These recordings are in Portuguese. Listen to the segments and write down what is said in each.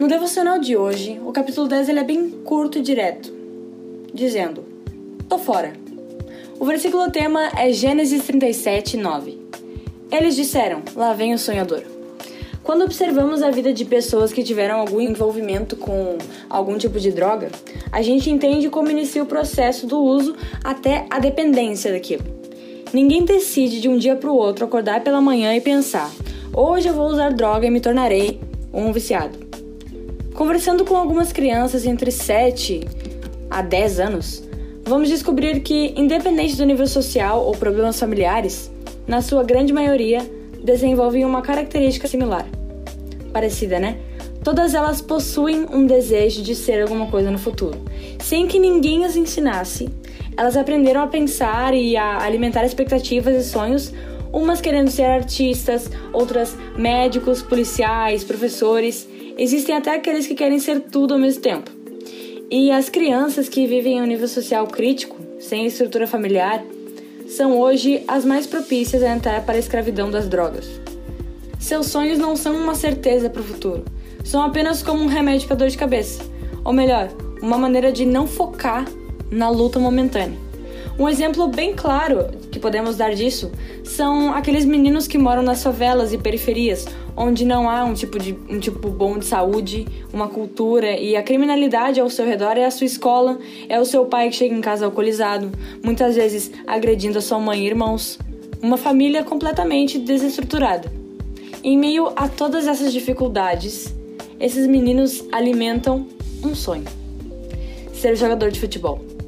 No devocional de hoje, o capítulo 10 ele é bem curto e direto, dizendo: Tô fora. O versículo tema é Gênesis 37, 9. Eles disseram: Lá vem o sonhador. Quando observamos a vida de pessoas que tiveram algum envolvimento com algum tipo de droga, a gente entende como inicia o processo do uso até a dependência daquilo. Ninguém decide de um dia para o outro acordar pela manhã e pensar: hoje eu vou usar droga e me tornarei um viciado. Conversando com algumas crianças entre 7 a 10 anos, vamos descobrir que, independente do nível social ou problemas familiares, na sua grande maioria desenvolvem uma característica similar. Parecida, né? Todas elas possuem um desejo de ser alguma coisa no futuro. Sem que ninguém as ensinasse, elas aprenderam a pensar e a alimentar expectativas e sonhos, umas querendo ser artistas, outras médicos, policiais, professores Existem até aqueles que querem ser tudo ao mesmo tempo. E as crianças que vivem em um nível social crítico, sem estrutura familiar, são hoje as mais propícias a entrar para a escravidão das drogas. Seus sonhos não são uma certeza para o futuro, são apenas como um remédio para dor de cabeça, ou melhor, uma maneira de não focar na luta momentânea. Um exemplo bem claro podemos dar disso são aqueles meninos que moram nas favelas e periferias, onde não há um tipo, de, um tipo bom de saúde, uma cultura e a criminalidade ao seu redor é a sua escola, é o seu pai que chega em casa alcoolizado, muitas vezes agredindo a sua mãe e irmãos. Uma família completamente desestruturada. Em meio a todas essas dificuldades, esses meninos alimentam um sonho: ser jogador de futebol.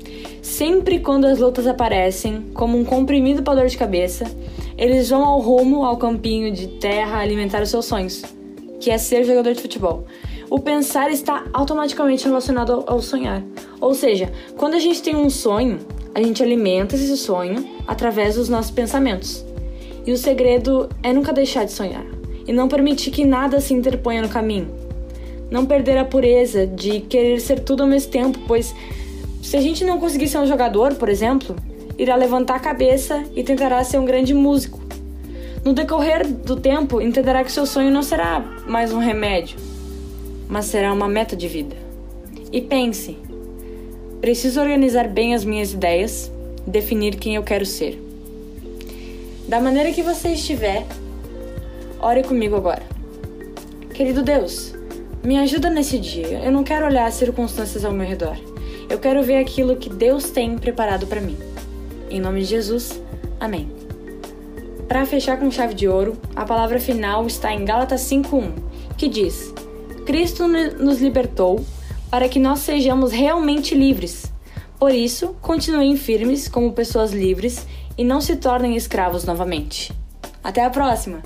Sempre quando as lutas aparecem, como um comprimido para dor de cabeça, eles vão ao rumo, ao campinho de terra alimentar os seus sonhos, que é ser jogador de futebol. O pensar está automaticamente relacionado ao sonhar. Ou seja, quando a gente tem um sonho, a gente alimenta esse sonho através dos nossos pensamentos. E o segredo é nunca deixar de sonhar e não permitir que nada se interponha no caminho. Não perder a pureza de querer ser tudo ao mesmo tempo, pois se a gente não conseguir ser um jogador, por exemplo, irá levantar a cabeça e tentará ser um grande músico. No decorrer do tempo, entenderá que seu sonho não será mais um remédio, mas será uma meta de vida. E pense: preciso organizar bem as minhas ideias, definir quem eu quero ser. Da maneira que você estiver, ore comigo agora. Querido Deus, me ajuda nesse dia. Eu não quero olhar as circunstâncias ao meu redor. Eu quero ver aquilo que Deus tem preparado para mim. Em nome de Jesus, amém. Para fechar com chave de ouro, a palavra final está em Gálatas 5:1, que diz: Cristo nos libertou para que nós sejamos realmente livres. Por isso, continuem firmes como pessoas livres e não se tornem escravos novamente. Até a próxima!